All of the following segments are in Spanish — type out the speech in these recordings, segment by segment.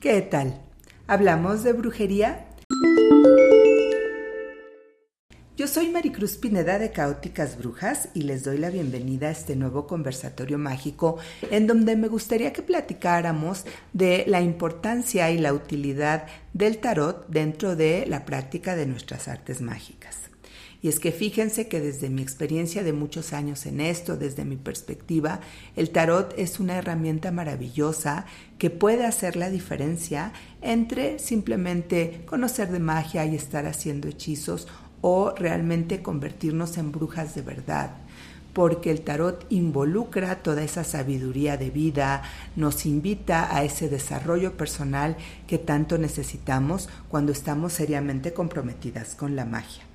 ¿Qué tal? ¿Hablamos de brujería? Yo soy Maricruz Pineda de Caóticas Brujas y les doy la bienvenida a este nuevo conversatorio mágico en donde me gustaría que platicáramos de la importancia y la utilidad del tarot dentro de la práctica de nuestras artes mágicas. Y es que fíjense que desde mi experiencia de muchos años en esto, desde mi perspectiva, el tarot es una herramienta maravillosa que puede hacer la diferencia entre simplemente conocer de magia y estar haciendo hechizos o realmente convertirnos en brujas de verdad porque el tarot involucra toda esa sabiduría de vida, nos invita a ese desarrollo personal que tanto necesitamos cuando estamos seriamente comprometidas con la magia.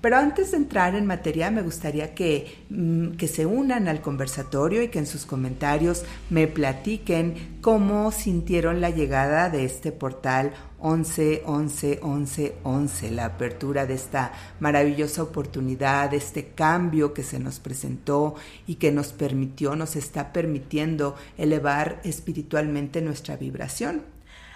Pero antes de entrar en materia, me gustaría que, mm, que, se unan al conversatorio y que en sus comentarios me platiquen cómo sintieron la llegada de este portal 11, 11, 11, 11, la apertura de esta maravillosa oportunidad, este cambio que se nos presentó y que nos permitió, nos está permitiendo elevar espiritualmente nuestra vibración.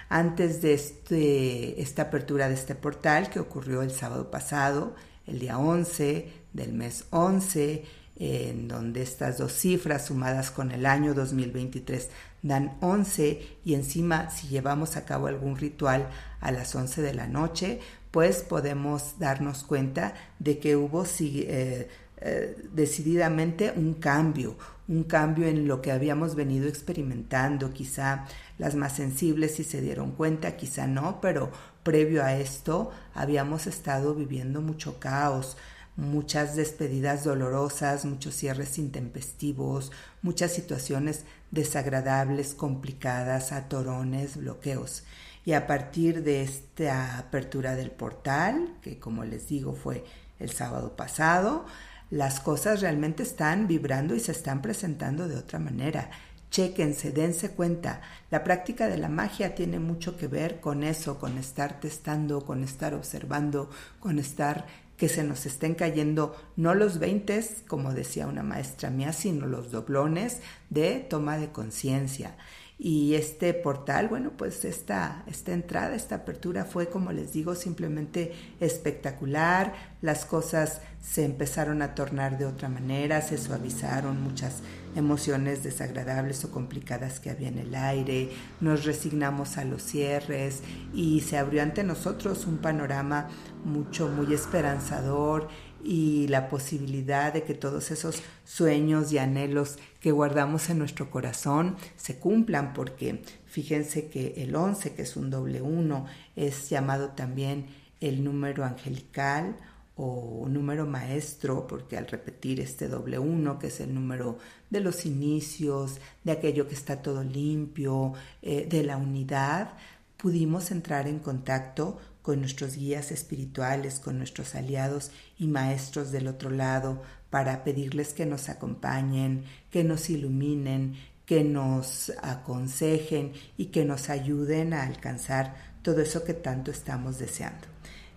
Antes de este, esta apertura de este portal que ocurrió el sábado pasado, el día 11 del mes 11, en donde estas dos cifras sumadas con el año 2023 dan 11 y encima si llevamos a cabo algún ritual a las 11 de la noche, pues podemos darnos cuenta de que hubo eh, eh, decididamente un cambio, un cambio en lo que habíamos venido experimentando, quizá las más sensibles si se dieron cuenta, quizá no, pero previo a esto habíamos estado viviendo mucho caos, muchas despedidas dolorosas, muchos cierres intempestivos, muchas situaciones desagradables, complicadas, atorones, bloqueos. Y a partir de esta apertura del portal, que como les digo fue el sábado pasado, las cosas realmente están vibrando y se están presentando de otra manera. Chequense, dense cuenta. La práctica de la magia tiene mucho que ver con eso, con estar testando, con estar observando, con estar que se nos estén cayendo no los veintes, como decía una maestra mía, sino los doblones de toma de conciencia. Y este portal, bueno, pues esta, esta entrada, esta apertura fue, como les digo, simplemente espectacular. Las cosas se empezaron a tornar de otra manera, se suavizaron muchas emociones desagradables o complicadas que había en el aire, nos resignamos a los cierres y se abrió ante nosotros un panorama mucho, muy esperanzador y la posibilidad de que todos esos sueños y anhelos que guardamos en nuestro corazón se cumplan, porque fíjense que el 11, que es un doble uno, es llamado también el número angelical o número maestro, porque al repetir este doble uno, que es el número de los inicios, de aquello que está todo limpio, eh, de la unidad, pudimos entrar en contacto con nuestros guías espirituales, con nuestros aliados y maestros del otro lado, para pedirles que nos acompañen, que nos iluminen, que nos aconsejen y que nos ayuden a alcanzar todo eso que tanto estamos deseando.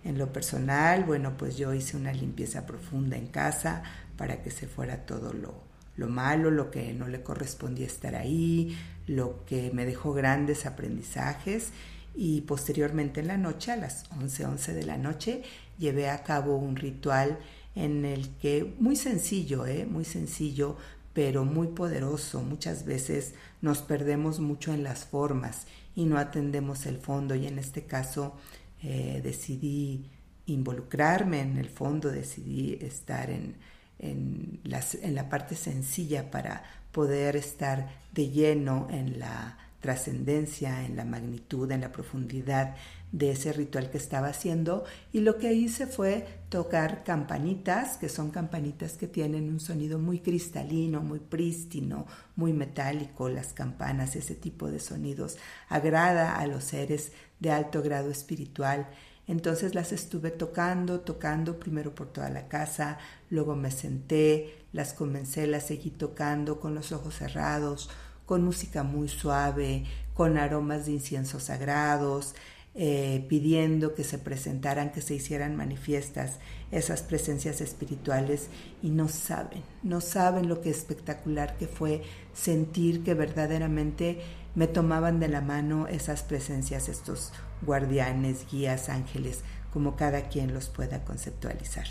En lo personal, bueno, pues yo hice una limpieza profunda en casa para que se fuera todo lo, lo malo, lo que no le correspondía estar ahí, lo que me dejó grandes aprendizajes y posteriormente en la noche, a las 11:11 11 de la noche, llevé a cabo un ritual en el que, muy sencillo, ¿eh? muy sencillo, pero muy poderoso. Muchas veces nos perdemos mucho en las formas y no atendemos el fondo y en este caso eh, decidí involucrarme en el fondo, decidí estar en, en, en la parte sencilla para poder estar de lleno en la trascendencia, en la magnitud, en la profundidad de ese ritual que estaba haciendo y lo que hice fue tocar campanitas, que son campanitas que tienen un sonido muy cristalino, muy prístino, muy metálico, las campanas, ese tipo de sonidos agrada a los seres de alto grado espiritual. Entonces las estuve tocando, tocando primero por toda la casa, luego me senté, las comencé, las seguí tocando con los ojos cerrados, con música muy suave, con aromas de inciensos sagrados. eh, pidiendo que se presentaran, que se hicieran manifiestas esas presencias espirituales y no saben, no saben lo que espectacular que fue sentir que verdaderamente me tomaban de la mano esas presencias, estos guardianes, guías, ángeles, como cada quien los pueda conceptualizar.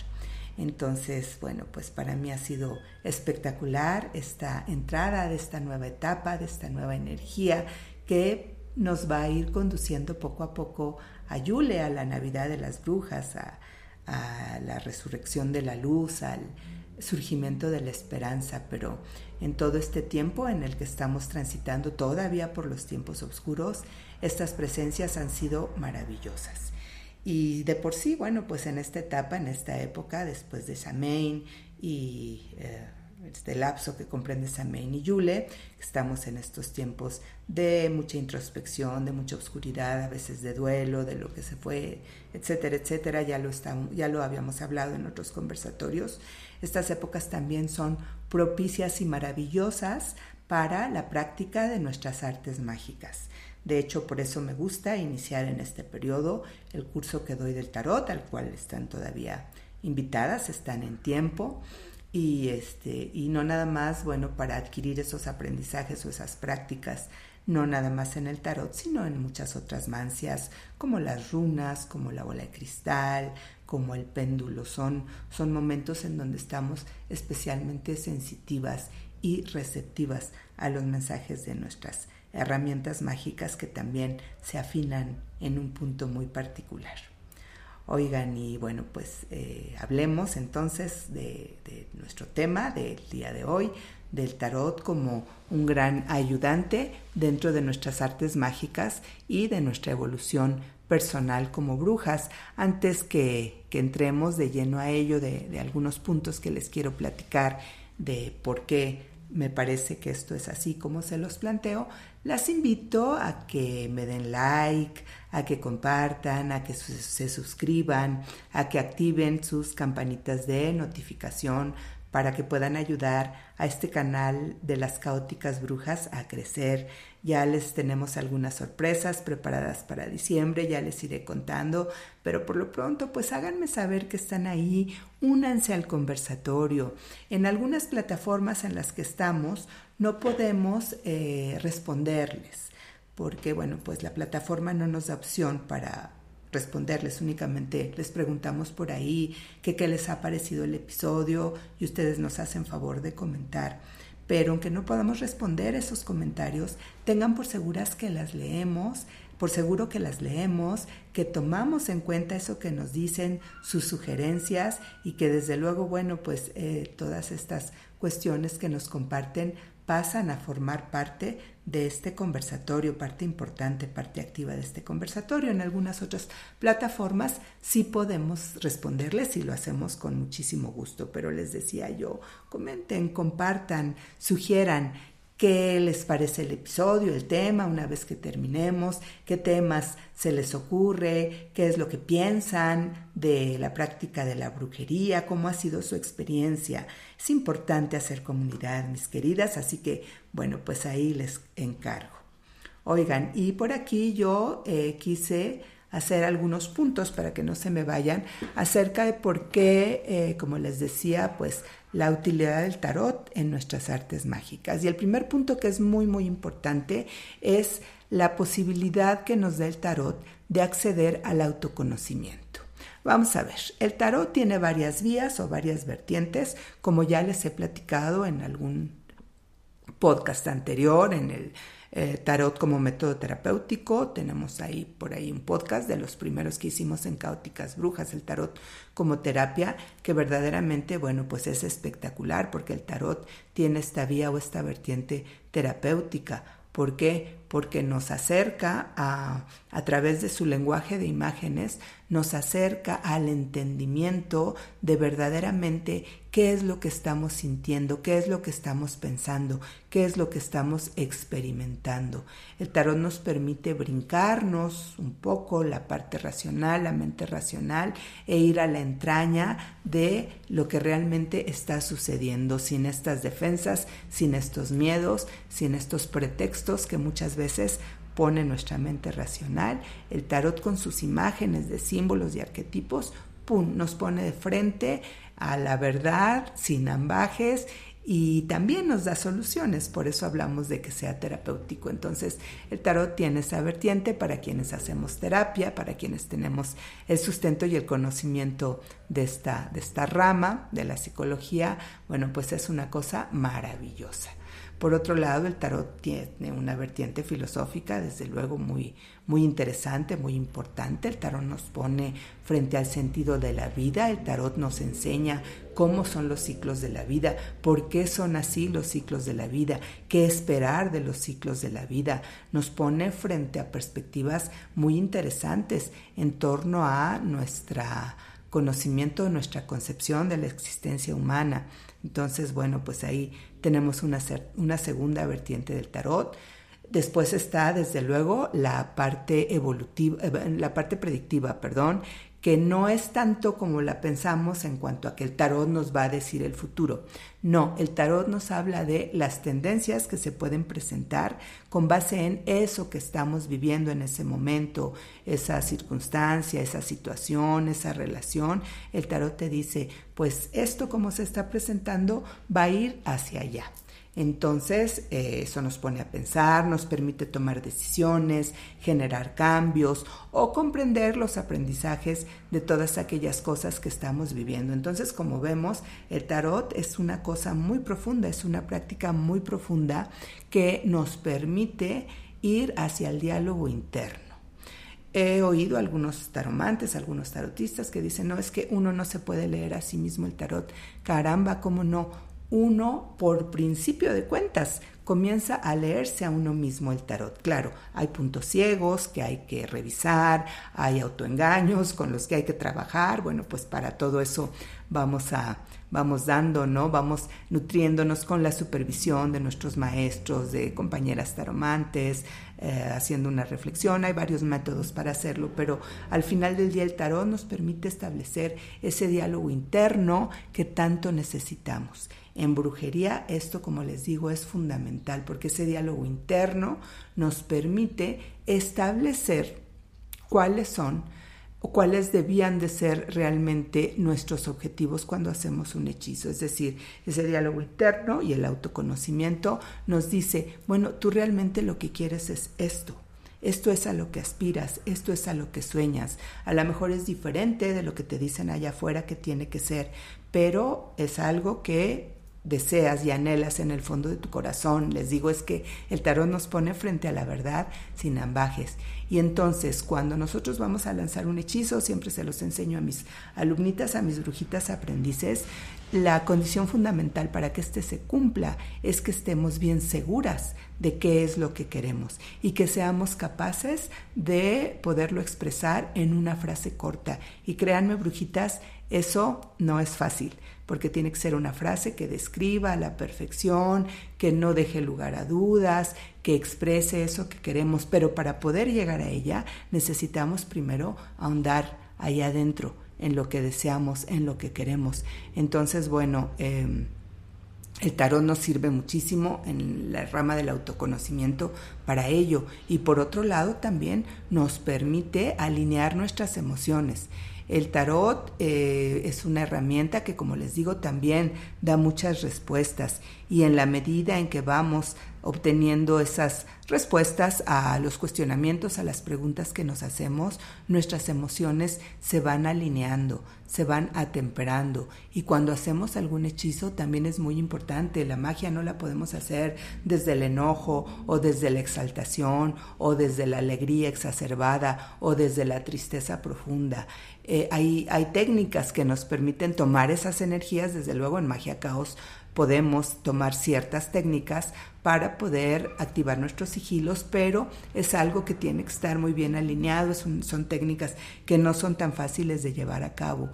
Entonces, bueno, pues para mí ha sido espectacular esta entrada de esta nueva etapa, de esta nueva energía que nos va a ir conduciendo poco a poco a Yule, a la Navidad de las Brujas, a, a la resurrección de la luz, al surgimiento de la esperanza, pero en todo este tiempo en el que estamos transitando todavía por los tiempos oscuros, estas presencias han sido maravillosas. Y de por sí, bueno, pues en esta etapa, en esta época, después de Samain y eh, este lapso que comprende Samain y Yule, estamos en estos tiempos de mucha introspección, de mucha oscuridad, a veces de duelo, de lo que se fue, etcétera, etcétera, ya lo, ya lo habíamos hablado en otros conversatorios. Estas épocas también son propicias y maravillosas para la práctica de nuestras artes mágicas. De hecho, por eso me gusta iniciar en este periodo el curso que doy del tarot, al cual están todavía invitadas, están en tiempo. Y, este, y no nada más, bueno, para adquirir esos aprendizajes o esas prácticas, no nada más en el tarot, sino en muchas otras mancias, como las runas, como la bola de cristal, como el péndulo. Son, son momentos en donde estamos especialmente sensitivas y receptivas a los mensajes de nuestras herramientas mágicas que también se afinan en un punto muy particular. Oigan, y bueno, pues eh, hablemos entonces de, de, nuestro tema del día de hoy, del tarot como un gran ayudante dentro de nuestras artes mágicas y de nuestra evolución personal como brujas. Antes que, que entremos de lleno a ello, de, de algunos puntos que les quiero platicar de por qué me parece que esto es así como se los planteo, las invito a que me den like, a que compartan, a que se suscriban, a que activen sus campanitas de notificación para que puedan ayudar a este canal de las caóticas brujas a crecer. Ya les tenemos algunas sorpresas preparadas para diciembre, ya les iré contando, pero por lo pronto pues háganme saber que están ahí, únanse al conversatorio. En algunas plataformas en las que estamos no podemos eh, responderles porque bueno pues la plataforma no nos da opción para responderles, únicamente les preguntamos por ahí qué les ha parecido el episodio y ustedes nos hacen favor de comentar. Pero aunque no podamos responder esos comentarios, tengan por seguras que las leemos, por seguro que las leemos, que tomamos en cuenta eso que nos dicen, sus sugerencias y que desde luego, bueno, pues eh, todas estas cuestiones que nos comparten pasan a formar parte de este conversatorio, parte importante, parte activa de este conversatorio. En algunas otras plataformas sí podemos responderles y lo hacemos con muchísimo gusto, pero les decía yo, comenten, compartan, sugieran qué les parece el episodio, el tema, una vez que terminemos, qué temas se les ocurre, qué es lo que piensan de la práctica de la brujería, cómo ha sido su experiencia. Es importante hacer comunidad, mis queridas, así que bueno, pues ahí les encargo. Oigan, y por aquí yo eh, quise hacer algunos puntos para que no se me vayan acerca de por qué, eh, como les decía, pues la utilidad del tarot en nuestras artes mágicas. Y el primer punto que es muy, muy importante es la posibilidad que nos da el tarot de acceder al autoconocimiento. Vamos a ver, el tarot tiene varias vías o varias vertientes, como ya les he platicado en algún podcast anterior, en el eh, tarot como método terapéutico. Tenemos ahí por ahí un podcast de los primeros que hicimos en Caóticas Brujas, el tarot como terapia, que verdaderamente, bueno, pues es espectacular porque el tarot tiene esta vía o esta vertiente terapéutica. ¿Por qué? Porque nos acerca a, a través de su lenguaje de imágenes, nos acerca al entendimiento de verdaderamente qué es lo que estamos sintiendo, qué es lo que estamos pensando, qué es lo que estamos experimentando. El tarot nos permite brincarnos un poco la parte racional, la mente racional, e ir a la entraña de lo que realmente está sucediendo, sin estas defensas, sin estos miedos, sin estos pretextos que muchas veces pone nuestra mente racional, el tarot con sus imágenes de símbolos y arquetipos, ¡pum!, nos pone de frente a la verdad sin ambajes y también nos da soluciones, por eso hablamos de que sea terapéutico. Entonces, el tarot tiene esa vertiente para quienes hacemos terapia, para quienes tenemos el sustento y el conocimiento de esta, de esta rama de la psicología, bueno, pues es una cosa maravillosa. Por otro lado, el tarot tiene una vertiente filosófica, desde luego, muy, muy interesante, muy importante. El tarot nos pone frente al sentido de la vida, el tarot nos enseña cómo son los ciclos de la vida, por qué son así los ciclos de la vida, qué esperar de los ciclos de la vida. Nos pone frente a perspectivas muy interesantes en torno a nuestro conocimiento, nuestra concepción de la existencia humana. Entonces, bueno, pues ahí tenemos una, una segunda vertiente del tarot. Después está, desde luego, la parte evolutiva, eh, la parte predictiva, perdón, que no es tanto como la pensamos en cuanto a que el tarot nos va a decir el futuro. No, el tarot nos habla de las tendencias que se pueden presentar con base en eso que estamos viviendo en ese momento, esa circunstancia, esa situación, esa relación. El tarot te dice, pues esto como se está presentando va a ir hacia allá. Entonces, eh, eso nos pone a pensar, nos permite tomar decisiones, generar cambios o comprender los aprendizajes de todas aquellas cosas que estamos viviendo. Entonces, como vemos, el tarot es una cosa muy profunda, es una práctica muy profunda que nos permite ir hacia el diálogo interno. He oído algunos taromantes, algunos tarotistas que dicen, no, es que uno no se puede leer a sí mismo el tarot. Caramba, ¿cómo no? Uno, por principio de cuentas, comienza a leerse a uno mismo el tarot. Claro, hay puntos ciegos que hay que revisar, hay autoengaños con los que hay que trabajar. Bueno, pues para todo eso vamos a vamos dando, ¿no? Vamos nutriéndonos con la supervisión de nuestros maestros, de compañeras taromantes, eh, haciendo una reflexión. Hay varios métodos para hacerlo, pero al final del día el tarot nos permite establecer ese diálogo interno que tanto necesitamos. En brujería esto, como les digo, es fundamental porque ese diálogo interno nos permite establecer cuáles son o cuáles debían de ser realmente nuestros objetivos cuando hacemos un hechizo. Es decir, ese diálogo interno y el autoconocimiento nos dice, bueno, tú realmente lo que quieres es esto. Esto es a lo que aspiras, esto es a lo que sueñas. A lo mejor es diferente de lo que te dicen allá afuera que tiene que ser, pero es algo que deseas y anhelas en el fondo de tu corazón. Les digo es que el tarot nos pone frente a la verdad sin ambajes. Y entonces cuando nosotros vamos a lanzar un hechizo, siempre se los enseño a mis alumnitas, a mis brujitas aprendices, la condición fundamental para que éste se cumpla es que estemos bien seguras de qué es lo que queremos y que seamos capaces de poderlo expresar en una frase corta. Y créanme, brujitas, eso no es fácil porque tiene que ser una frase que describa la perfección, que no deje lugar a dudas, que exprese eso que queremos, pero para poder llegar a ella necesitamos primero ahondar ahí adentro, en lo que deseamos, en lo que queremos. Entonces, bueno, em, el tarot nos sirve muchísimo en la rama del autoconocimiento para ello y por otro lado también nos permite alinear nuestras emociones. El tarot eh, es una herramienta que, como les digo, también da muchas respuestas. Y en la medida en que vamos obteniendo esas respuestas a los cuestionamientos, a las preguntas que nos hacemos, nuestras emociones se van alineando, se van atemperando. Y cuando hacemos algún hechizo también es muy importante. La magia no la podemos hacer desde el enojo o desde la exaltación o desde la alegría exacerbada o desde la tristeza profunda. Eh, hay, hay técnicas que nos permiten tomar esas energías, desde luego en magia caos podemos tomar ciertas técnicas para poder activar nuestros sigilos, pero es algo que tiene que estar muy bien alineado, son, técnicas que no son tan fáciles de llevar a cabo.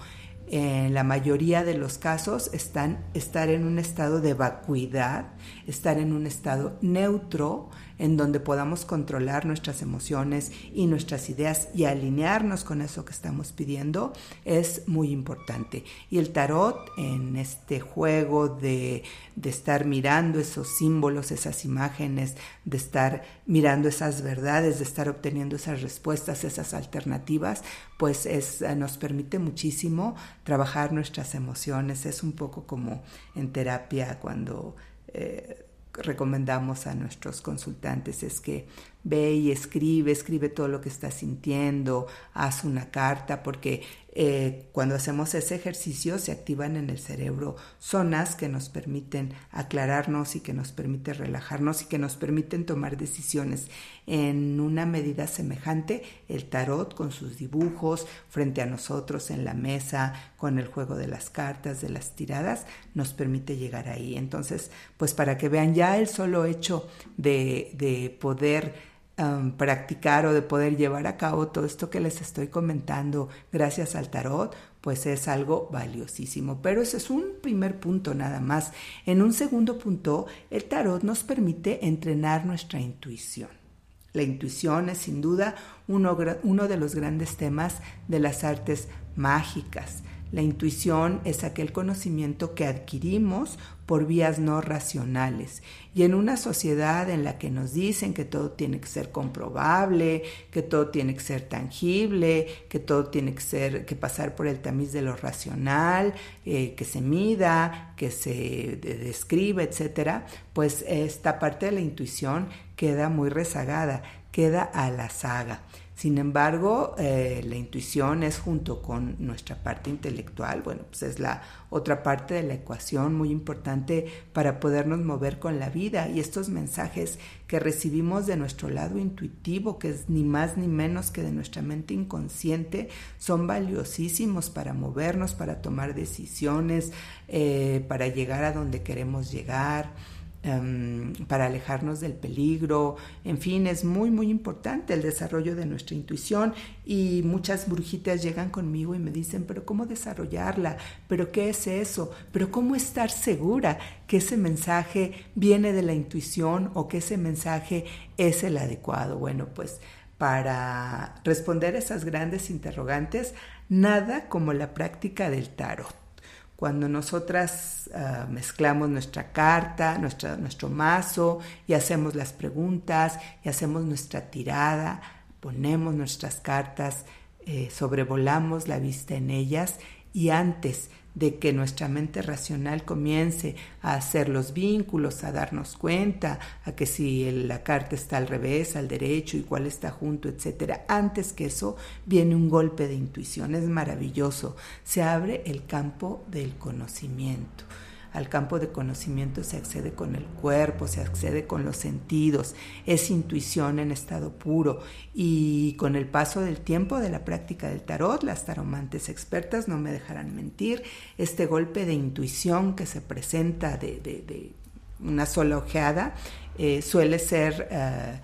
en la mayoría de los casos están estar en un estado de vacuidad, estar en un estado neutro, en donde podamos controlar nuestras emociones y nuestras ideas y alinearnos con eso que estamos pidiendo es muy importante. Y el tarot en este juego de, de estar mirando esos símbolos, esas imágenes, de estar mirando esas verdades, de estar obteniendo esas respuestas, esas alternativas, pues es, eh, nos permite muchísimo trabajar nuestras emociones. Es un poco como en terapia cuando... Eh, recomendamos a nuestros consultantes es que ve y escribe, escribe todo lo que estás sintiendo, haz una carta, porque eh, cuando hacemos ese ejercicio se activan en el cerebro zonas que nos permiten aclararnos y que nos permiten relajarnos y que nos permiten tomar decisiones. En una medida semejante el tarot con sus dibujos frente a nosotros en la mesa con el juego de las cartas de las tiradas nos permite llegar ahí. Entonces pues para que vean ya el solo hecho de, de poder practicar o de poder llevar a cabo todo esto que les estoy comentando gracias al tarot, pues es algo valiosísimo. Pero ese es un primer punto nada más. En un segundo punto, el tarot nos permite entrenar nuestra intuición. La intuición es sin duda uno, de los grandes temas de las artes mágicas. La intuición es aquel conocimiento que adquirimos por vías no racionales. Y en una sociedad en la que nos dicen que todo tiene que ser comprobable, que todo tiene que ser tangible, que todo tiene que ser, que pasar por el tamiz de lo racional, eh, que se mida, que se describe, etcétera, pues esta parte de la intuición queda muy rezagada, queda a la saga. Sin embargo, eh, la intuición es junto con nuestra parte intelectual, bueno, pues es la otra parte de la ecuación muy importante para podernos mover con la vida y estos mensajes que recibimos de nuestro lado intuitivo, que es ni más ni menos que de nuestra mente inconsciente, son valiosísimos para movernos, para tomar decisiones, eh, para llegar a donde queremos llegar. Em, para alejarnos del peligro, en fin, es muy, muy importante el desarrollo de nuestra intuición y muchas brujitas llegan conmigo y me dicen, pero ¿cómo desarrollarla? ¿Pero qué es eso? ¿Pero cómo estar segura que ese mensaje viene de la intuición o que ese mensaje es el adecuado? Bueno, pues para responder esas grandes interrogantes, nada como la práctica del tarot. Cuando nosotras ah, mezclamos nuestra carta, nuestro mazo y hacemos las preguntas y hacemos nuestra tirada, ponemos nuestras cartas, eh, sobrevolamos la vista en ellas y antes de que nuestra mente racional comience a hacer los vínculos, a darnos cuenta, a que si la carta está al revés, al derecho y cuál está junto, etcétera. Antes que eso viene un golpe de intuición, es maravilloso. Se abre el campo del conocimiento. Al campo de conocimiento se accede con el cuerpo, se accede con los sentidos, es intuición en estado puro. Y con el paso del tiempo de la práctica del tarot, las taromantes expertas no me dejarán mentir, este golpe de intuición que se presenta de, una sola ojeada eh, suele ser eh,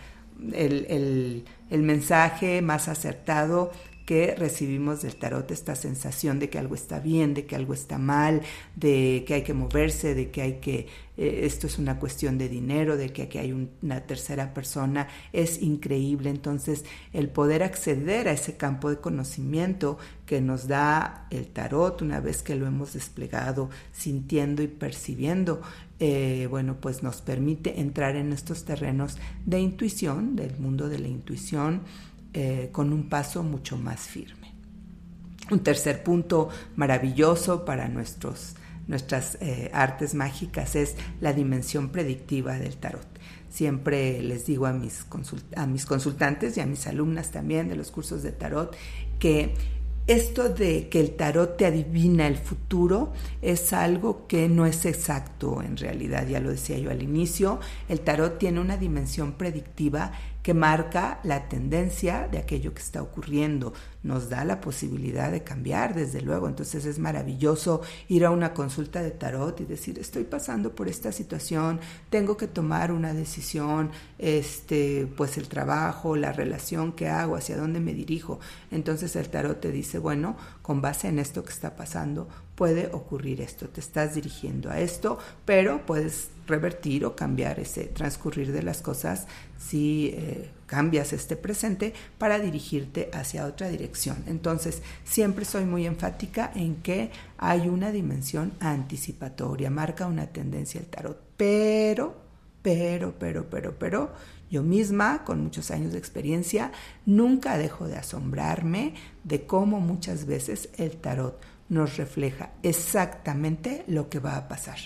el, el mensaje más acertado que recibimos del tarot esta sensación de que algo está bien, de que algo está mal, de que hay que moverse, de que hay que, eh, esto es una cuestión de dinero, de que aquí hay una tercera persona, es increíble. Entonces, el poder acceder a ese campo de conocimiento que nos da el tarot una vez que lo hemos desplegado, sintiendo y percibiendo, eh, bueno, pues nos permite entrar en estos terrenos de intuición, del mundo de la intuición, eh, con un paso mucho más firme. Un tercer punto maravilloso para nuestros, nuestras eh, artes mágicas es la dimensión predictiva del tarot. Siempre les digo a mis, a mis consultantes y a mis alumnas también de los cursos de tarot que esto de que el tarot te adivina el futuro es algo que no es exacto en realidad, ya lo decía yo al inicio, el tarot tiene una dimensión predictiva que marca la tendencia de aquello que está ocurriendo, nos da la posibilidad de cambiar, desde luego, entonces es maravilloso ir a una consulta de tarot y decir, estoy pasando por esta situación, tengo que tomar una decisión, este, pues el trabajo, la relación que hago, hacia dónde me dirijo. Entonces el tarot te dice, bueno, con base en esto que está pasando, puede ocurrir esto, te estás dirigiendo a esto, pero puedes revertir o cambiar ese transcurrir de las cosas si eh, cambias este presente para dirigirte hacia otra dirección. Entonces, siempre soy muy enfática en que hay una dimensión anticipatoria, marca una tendencia el tarot, pero, pero, pero, pero, pero, yo misma, con muchos años de experiencia, nunca dejo de asombrarme de cómo muchas veces el tarot nos refleja exactamente lo que va a pasar.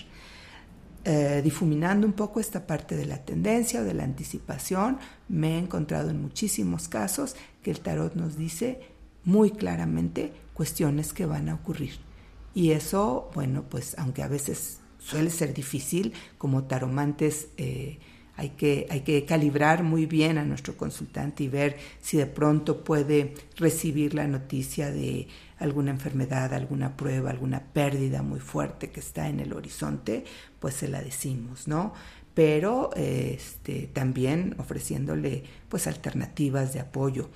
Eh, difuminando un poco esta parte de la tendencia o de la anticipación, me he encontrado en muchísimos casos que el tarot nos dice muy claramente cuestiones que van a ocurrir. Y eso, bueno, pues aunque a veces suele ser difícil, como taromantes eh, hay, que, hay que calibrar muy bien a nuestro consultante y ver si de pronto puede recibir la noticia de alguna enfermedad, alguna prueba, alguna pérdida muy fuerte que está en el horizonte, pues se la decimos, ¿no? Pero este, también ofreciéndole pues alternativas de apoyo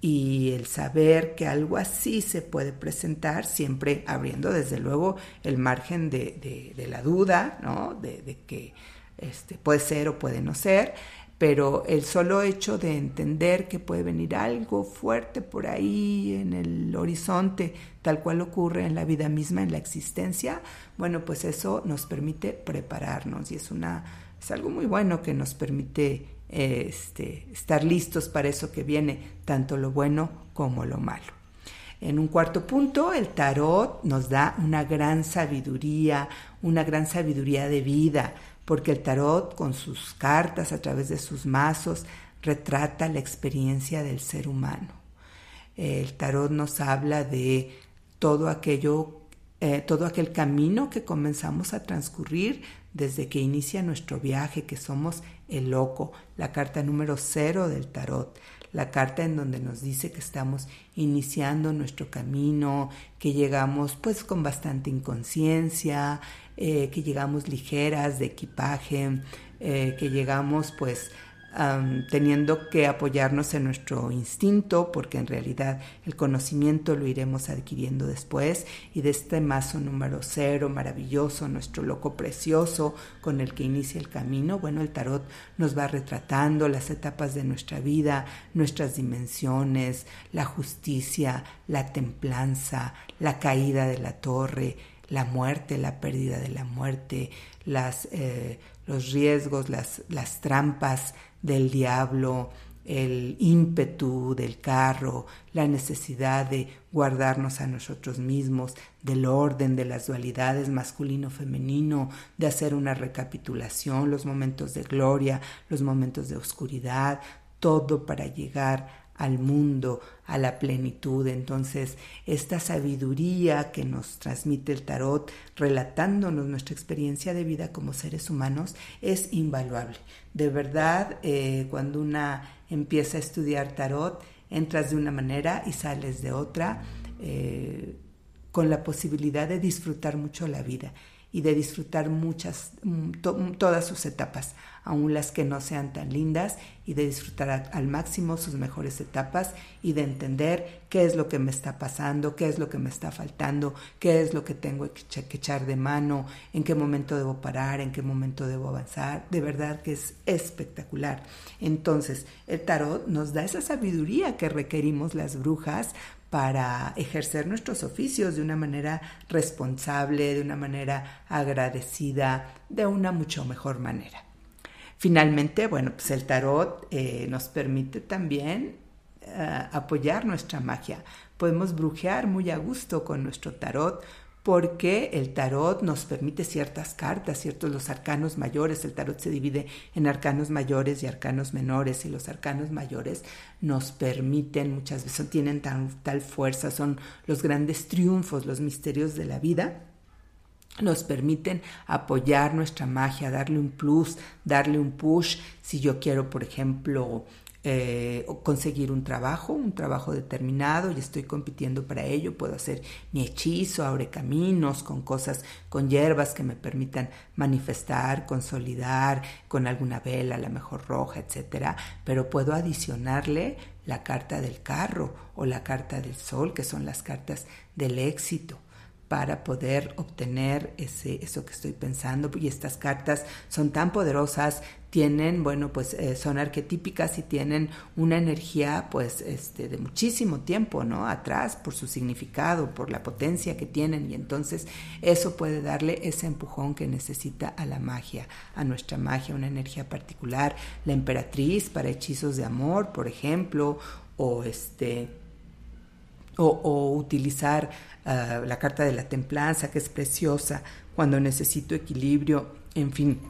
y el saber que algo así se puede presentar, siempre abriendo desde luego el margen de, la duda, ¿no? De que este, puede ser o puede no ser, pero el solo hecho de entender que puede venir algo fuerte por ahí en el horizonte, tal cual ocurre en la vida misma, en la existencia, bueno, pues eso nos permite prepararnos y es una es algo muy bueno que nos permite este, estar listos para eso que viene, tanto lo bueno como lo malo. En un cuarto punto, el tarot nos da una gran sabiduría, una gran sabiduría de vida, porque el tarot con sus cartas a través de sus mazos retrata la experiencia del ser humano. El tarot nos habla de todo aquello, eh, todo aquel camino que comenzamos a transcurrir desde que inicia nuestro viaje, que somos el loco, la carta número cero del tarot, la carta en donde nos dice que estamos iniciando nuestro camino, que llegamos pues con bastante inconsciencia, eh, que llegamos ligeras de equipaje, eh, que llegamos pues teniendo que apoyarnos en nuestro instinto, porque en realidad el conocimiento lo iremos adquiriendo después, y de este mazo número cero, maravilloso, nuestro loco precioso, con el que inicia el camino, bueno, el tarot nos va retratando las etapas de nuestra vida, nuestras dimensiones, la justicia, la templanza, la caída de la torre, la muerte, la pérdida de la muerte, las, eh, los riesgos, las, las trampas del diablo, el ímpetu del carro, la necesidad de guardarnos a nosotros mismos, del orden de las dualidades masculino-femenino, de hacer una recapitulación, los momentos de gloria, los momentos de oscuridad, todo para llegar al mundo, a la plenitud. Entonces, esta sabiduría que nos transmite el tarot, relatándonos nuestra experiencia de vida como seres humanos, es invaluable. De verdad, eh, cuando una empieza a estudiar tarot, entras de una manera y sales de otra, eh, con la posibilidad de disfrutar mucho la vida y de disfrutar muchas, mm, todas sus etapas, aun las que no sean tan lindas, y de disfrutar al máximo sus mejores etapas y de entender qué es lo que me está pasando, qué es lo que me está faltando, qué es lo que tengo que echar de mano, en qué momento debo parar, en qué momento debo avanzar. De verdad que es espectacular. Entonces, el tarot nos da esa sabiduría que requerimos las brujas para ejercer nuestros oficios de una manera responsable, de una manera agradecida, de una mucho mejor manera. Finalmente, bueno, pues el tarot eh, nos permite también eh, apoyar nuestra magia. Podemos brujear muy a gusto con nuestro tarot porque el tarot nos permite ciertas cartas, ciertos los arcanos mayores, el tarot se divide en arcanos mayores y arcanos menores y los arcanos mayores nos permiten muchas veces, tienen tal fuerza, son los grandes triunfos, los misterios de la vida nos permiten apoyar nuestra magia, darle un plus, darle un push. Si yo quiero, por ejemplo, eh, conseguir un trabajo, un trabajo determinado y estoy compitiendo para ello. Puedo hacer mi hechizo, abre caminos con cosas, con hierbas que me permitan manifestar, consolidar con alguna vela, la mejor roja, etcétera. Pero puedo adicionarle la carta del carro o la carta del sol, que son las cartas del éxito para poder obtener ese, eso que estoy pensando. Y estas cartas son tan poderosas, tienen, bueno, pues eh, son arquetípicas y tienen una energía, pues, este, de muchísimo tiempo, ¿no? Atrás, por su significado, por la potencia que tienen. Y entonces eso puede darle ese empujón que necesita a la magia, a nuestra magia, una energía particular. La emperatriz para hechizos de amor, por ejemplo, o este o, utilizar ah, la carta de la templanza, que es preciosa, cuando necesito equilibrio, en fin.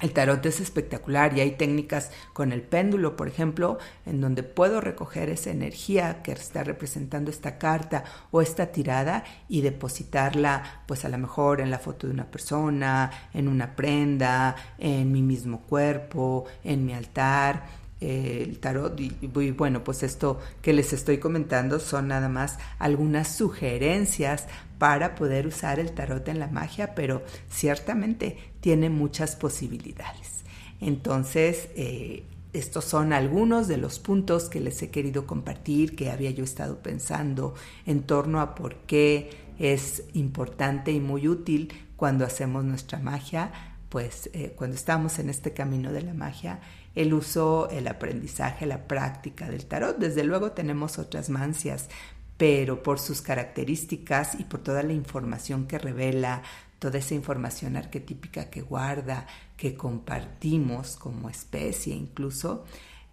El tarot es espectacular y hay técnicas con el péndulo, por ejemplo, en donde puedo recoger esa energía que está representando esta carta o esta tirada y depositarla, pues a lo mejor en la foto de una persona, en una prenda, en mi mismo cuerpo, en mi altar el tarot y, bueno pues esto que les estoy comentando son nada más algunas sugerencias para poder usar el tarot en la magia pero ciertamente tiene muchas posibilidades. Entonces eh, estos son algunos de los puntos que les he querido compartir que había yo estado pensando en torno a por qué es importante y muy útil cuando hacemos nuestra magia pues eh, cuando estamos en este camino de la magia el uso, el aprendizaje, la práctica del tarot. Desde luego tenemos otras mancias, pero por sus características y por toda la información que revela, toda esa información arquetípica que guarda, que compartimos como especie incluso,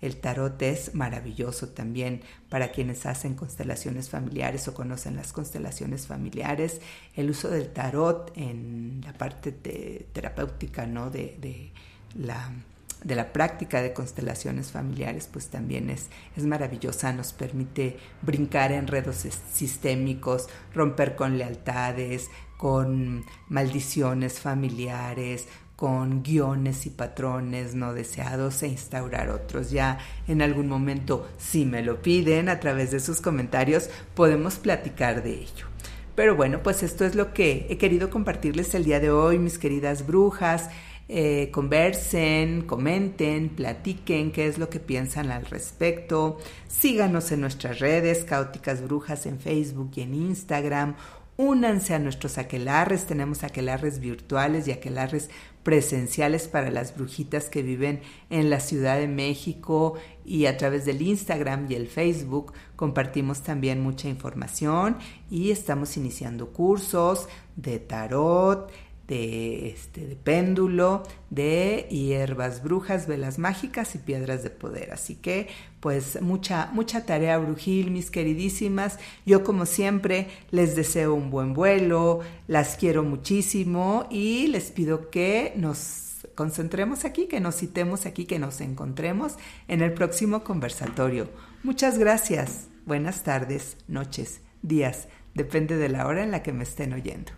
el tarot es maravilloso también para quienes hacen constelaciones familiares o conocen las constelaciones familiares. El uso del tarot en la parte terapéutica, ¿no? De, la de la práctica de constelaciones familiares, pues también es, es maravillosa, nos permite brincar en enredos sistémicos, romper con lealtades, con maldiciones familiares, con guiones y patrones no deseados e instaurar otros. Ya en algún momento, si me lo piden a través de sus comentarios, podemos platicar de ello. Pero bueno, pues esto es lo que he querido compartirles el día de hoy, mis queridas brujas. Eh, conversen, comenten, platiquen qué es lo que piensan al respecto. Síganos en nuestras redes, Caóticas Brujas en Facebook y en Instagram. Únanse a nuestros aquelarres, tenemos aquelarres virtuales y aquelarres presenciales para las brujitas que viven en la Ciudad de México y a través del Instagram y el Facebook compartimos también mucha información y estamos iniciando cursos de tarot, de, este, péndulo, de hierbas brujas, velas mágicas y piedras de poder. Así que, pues, mucha, mucha tarea brujil, mis queridísimas. Yo, como siempre, les deseo un buen vuelo, las quiero muchísimo y les pido que nos concentremos aquí, que nos citemos aquí, que nos encontremos en el próximo conversatorio. Muchas gracias. Buenas tardes, noches, días. Depende de la hora en la que me estén oyendo.